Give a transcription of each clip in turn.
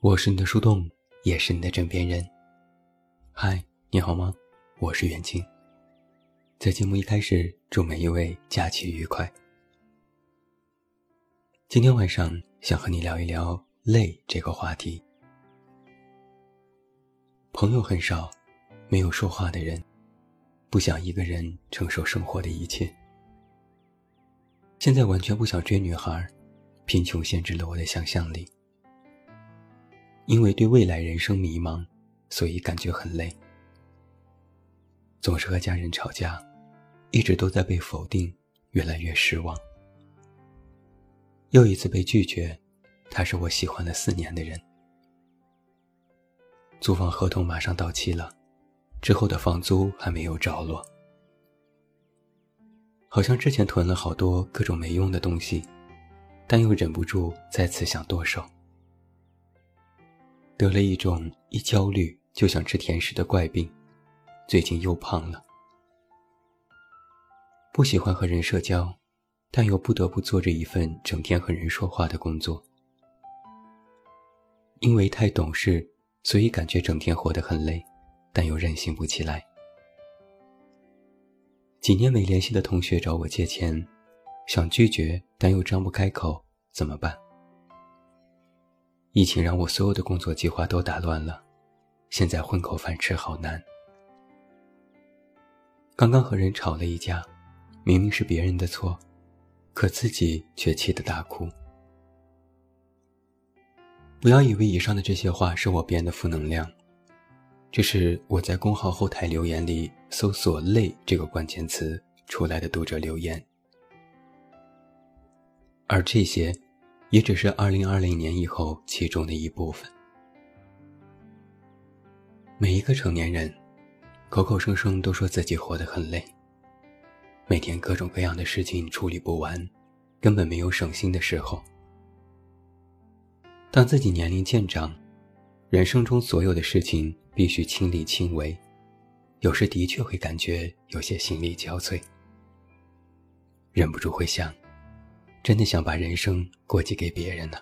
我是你的树洞，也是你的枕边人。嗨，你好吗？我是袁静。在节目一开始，祝每一位假期愉快。今天晚上想和你聊一聊累这个话题。朋友很少，没有说话的人，不想一个人承受生活的一切。现在完全不想追女孩，贫穷限制了我的想象力。因为对未来人生迷茫，所以感觉很累。总是和家人吵架，一直都在被否定，越来越失望。又一次被拒绝，他是我喜欢了四年的人。租房合同马上到期了，之后的房租还没有着落。好像之前囤了好多各种没用的东西，但又忍不住再次想剁手。得了一种一焦虑就想吃甜食的怪病，最近又胖了。不喜欢和人社交，但又不得不做着一份整天和人说话的工作。因为太懂事，所以感觉整天活得很累，但又任性不起来。几年没联系的同学找我借钱，想拒绝但又张不开口，怎么办？疫情让我所有的工作计划都打乱了，现在混口饭吃好难。刚刚和人吵了一架，明明是别人的错，可自己却气得大哭。不要以为以上的这些话是我编的负能量。这是我在公号后台留言里搜索“累”这个关键词出来的读者留言，而这些，也只是2020年以后其中的一部分。每一个成年人，口口声声都说自己活得很累，每天各种各样的事情处理不完，根本没有省心的时候。当自己年龄渐长，人生中所有的事情。必须亲力亲为，有时的确会感觉有些心力交瘁，忍不住会想：真的想把人生过继给别人呢？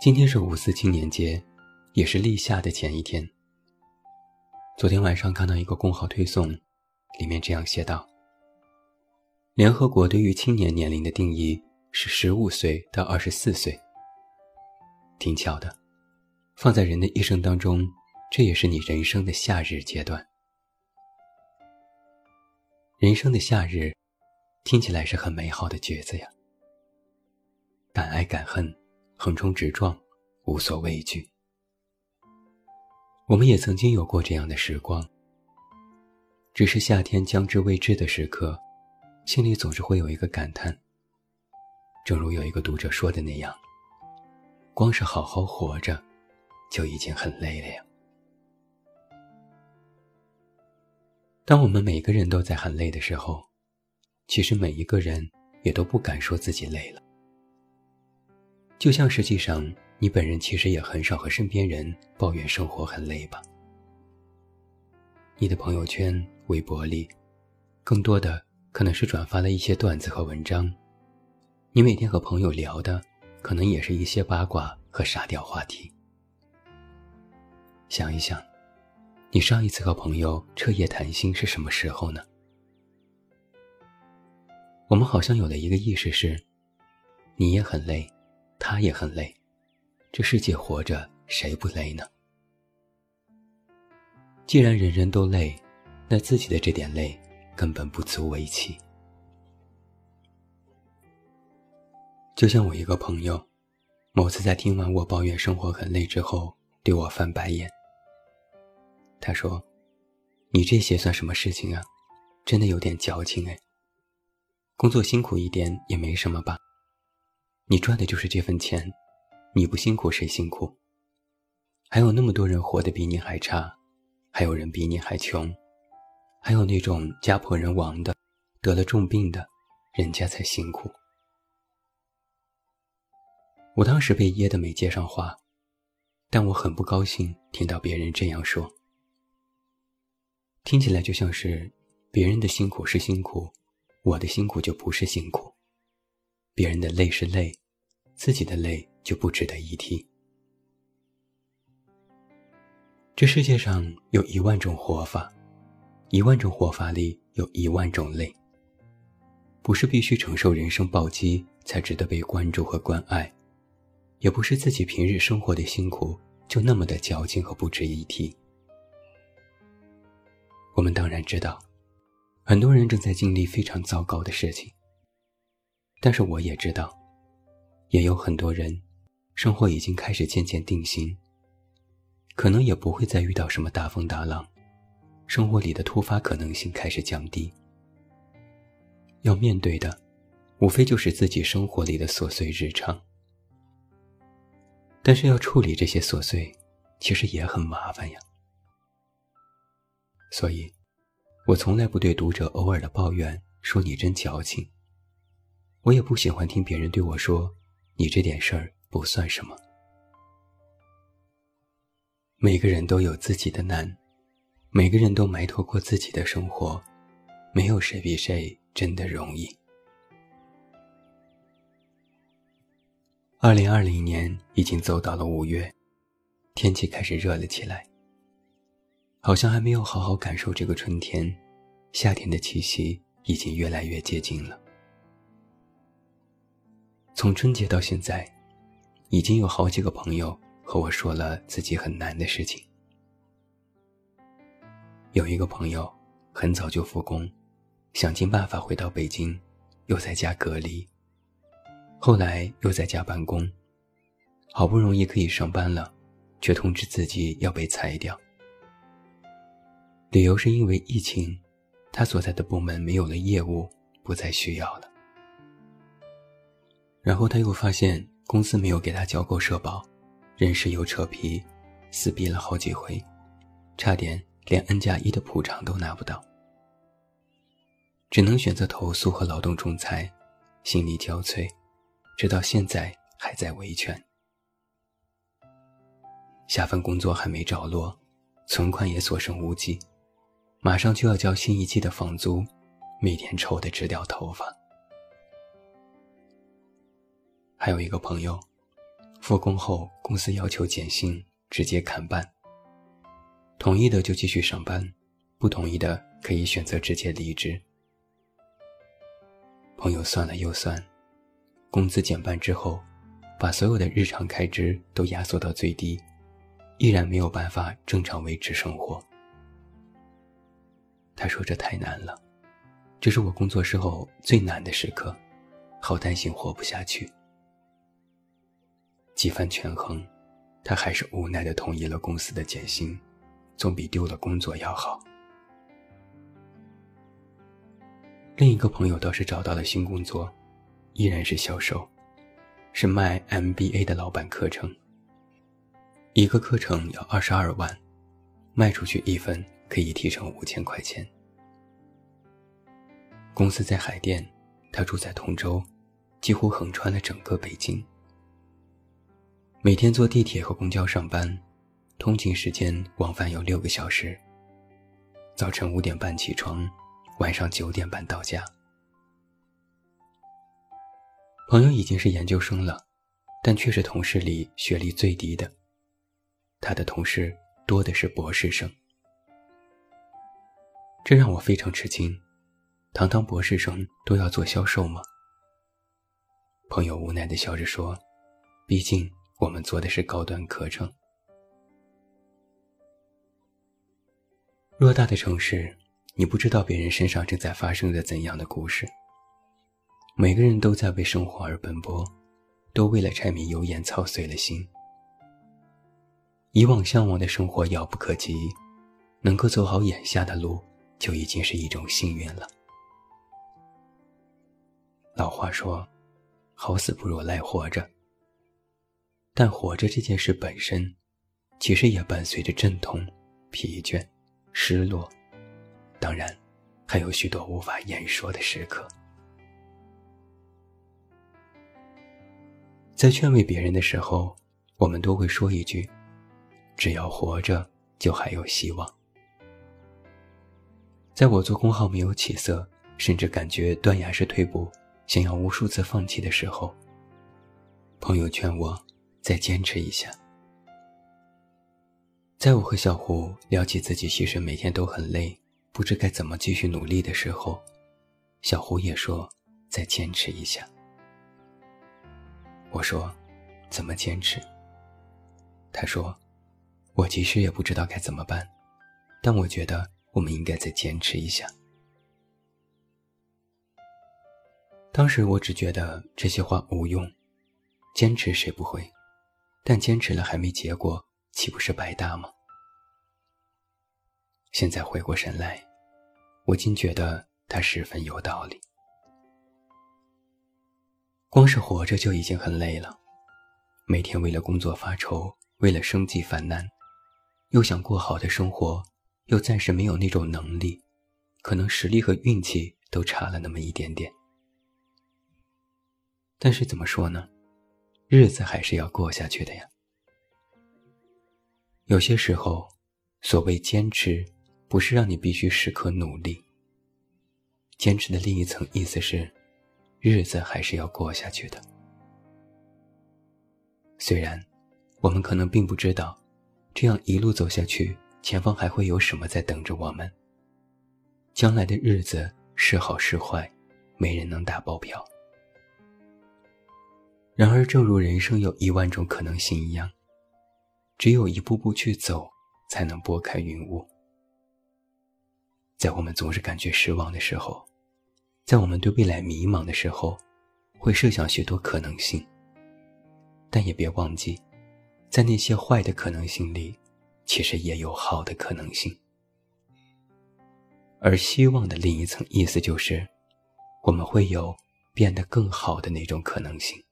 今天是五四青年节，也是立夏的前一天。昨天晚上看到一个公号推送，里面这样写道：联合国对于青年年龄的定义是十五岁到二十四岁。挺巧的。放在人的一生当中，这也是你人生的夏日阶段。人生的夏日，听起来是很美好的句子呀。敢爱敢恨，横冲直撞，无所畏惧。我们也曾经有过这样的时光。只是夏天将至未至的时刻，心里总是会有一个感叹。正如有一个读者说的那样，光是好好活着。就已经很累了呀。当我们每个人都在很累的时候，其实每一个人也都不敢说自己累了。就像实际上你本人其实也很少和身边人抱怨生活很累吧？你的朋友圈、微博里，更多的可能是转发了一些段子和文章。你每天和朋友聊的，可能也是一些八卦和沙雕话题。想一想，你上一次和朋友彻夜谈心是什么时候呢？我们好像有了一个意识是，你也很累，他也很累，这世界活着谁不累呢？既然人人都累，那自己的这点累根本不足为奇。就像我一个朋友，某次在听完我抱怨生活很累之后，对我翻白眼。他说：“你这些算什么事情啊？真的有点矫情哎。工作辛苦一点也没什么吧？你赚的就是这份钱，你不辛苦谁辛苦？还有那么多人活得比你还差，还有人比你还穷，还有那种家破人亡的，得了重病的，人家才辛苦。”我当时被噎得没接上话，但我很不高兴听到别人这样说。听起来就像是别人的辛苦是辛苦，我的辛苦就不是辛苦。别人的累是累，自己的累就不值得一提。这世界上有一万种活法，一万种活法里有一万种累。不是必须承受人生暴击才值得被关注和关爱，也不是自己平日生活的辛苦就那么的矫情和不值一提。我们当然知道，很多人正在经历非常糟糕的事情，但是我也知道，也有很多人，生活已经开始渐渐定型。可能也不会再遇到什么大风大浪，生活里的突发可能性开始降低。要面对的，无非就是自己生活里的琐碎日常。但是要处理这些琐碎，其实也很麻烦呀。所以，我从来不对读者偶尔的抱怨说你真矫情。我也不喜欢听别人对我说，你这点事儿不算什么。每个人都有自己的难，每个人都埋头过自己的生活，没有谁比谁真的容易。二零二零年已经走到了五月，天气开始热了起来，好像还没有好好感受这个春天，夏天的气息已经越来越接近了。从春节到现在，已经有好几个朋友。和我说了自己很难的事情。有一个朋友很早就复工，想尽办法回到北京，又在家隔离。后来又在家办公，好不容易可以上班了，却通知自己要被裁掉。理由是因为疫情，他所在的部门没有了业务，不再需要了。然后他又发现公司没有给他交够社保。人事又扯皮，撕逼了好几回，差点连 N 加一的补偿都拿不到，只能选择投诉和劳动仲裁，心力交瘁，直到现在还在维权。下份工作还没着落，存款也所剩无几，马上就要交新一季的房租，每天愁得直掉头发。还有一个朋友。复工后，公司要求减薪，直接砍半。同意的就继续上班，不同意的可以选择直接离职。朋友算了又算，工资减半之后，把所有的日常开支都压缩到最低，依然没有办法正常维持生活。他说：“这太难了，这是我工作时候最难的时刻，好担心活不下去。”几番权衡，他还是无奈的同意了公司的减薪，总比丢了工作要好。另一个朋友倒是找到了新工作，依然是销售，是卖 MBA 的老板课程。一个课程要二十二万，卖出去一分可以提成五千块钱。公司在海淀，他住在通州，几乎横穿了整个北京。每天坐地铁和公交上班，通勤时间往返有六个小时。早晨五点半起床，晚上九点半到家。朋友已经是研究生了，但却是同事里学历最低的。他的同事多的是博士生，这让我非常吃惊。堂堂博士生都要做销售吗？朋友无奈地笑着说：“毕竟。”我们做的是高端课程。偌大的城市，你不知道别人身上正在发生着怎样的故事。每个人都在为生活而奔波，都为了柴米油盐操碎了心。以往向往的生活遥不可及，能够走好眼下的路，就已经是一种幸运了。老话说：“好死不如赖活着。”但活着这件事本身，其实也伴随着阵痛、疲倦、失落，当然，还有许多无法言说的时刻。在劝慰别人的时候，我们都会说一句：“只要活着，就还有希望。”在我做公号没有起色，甚至感觉断崖式退步，想要无数次放弃的时候，朋友劝我。再坚持一下。在我和小胡聊起自己其实每天都很累，不知该怎么继续努力的时候，小胡也说再坚持一下。我说怎么坚持？他说我其实也不知道该怎么办，但我觉得我们应该再坚持一下。当时我只觉得这些话无用，坚持谁不会？但坚持了还没结果，岂不是白搭吗？现在回过神来，我竟觉得他十分有道理。光是活着就已经很累了，每天为了工作发愁，为了生计烦难，又想过好的生活，又暂时没有那种能力，可能实力和运气都差了那么一点点。但是怎么说呢？日子还是要过下去的呀。有些时候，所谓坚持，不是让你必须时刻努力。坚持的另一层意思是，日子还是要过下去的。虽然，我们可能并不知道，这样一路走下去，前方还会有什么在等着我们。将来的日子是好是坏，没人能打包票。然而，正如人生有一万种可能性一样，只有一步步去走，才能拨开云雾。在我们总是感觉失望的时候，在我们对未来迷茫的时候，会设想许多可能性。但也别忘记，在那些坏的可能性里，其实也有好的可能性。而希望的另一层意思就是，我们会有变得更好的那种可能性。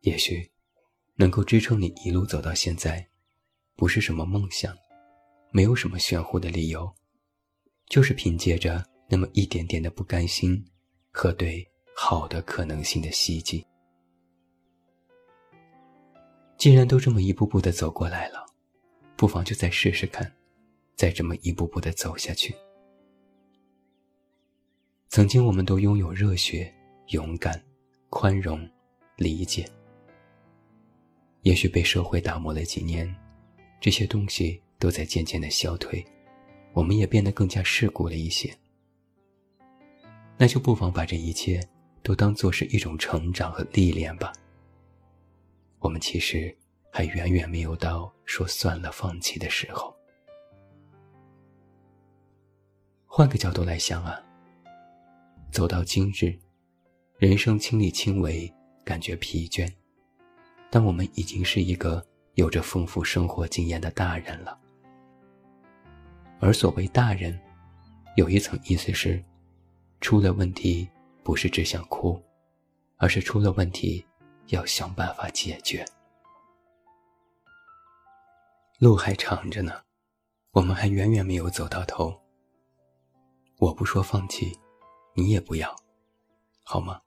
也许，能够支撑你一路走到现在，不是什么梦想，没有什么玄乎的理由，就是凭借着那么一点点的不甘心和对好的可能性的希冀。既然都这么一步步的走过来了，不妨就再试试看，再这么一步步的走下去。曾经，我们都拥有热血、勇敢、宽容、理解。也许被社会打磨了几年，这些东西都在渐渐的消退，我们也变得更加世故了一些。那就不妨把这一切都当做是一种成长和历练吧。我们其实还远远没有到说算了放弃的时候。换个角度来想啊，走到今日，人生亲力亲为，感觉疲倦。但我们已经是一个有着丰富生活经验的大人了，而所谓大人，有一层意思是，出了问题不是只想哭，而是出了问题要想办法解决。路还长着呢，我们还远远没有走到头。我不说放弃，你也不要，好吗？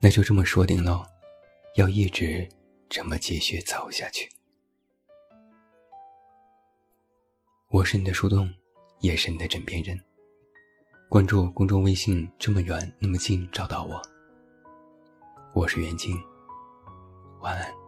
那就这么说定喽。要一直这么继续走下去。我是你的树洞，也是你的枕边人。关注公众微信，这么远那么近，找到我。我是袁静，晚安。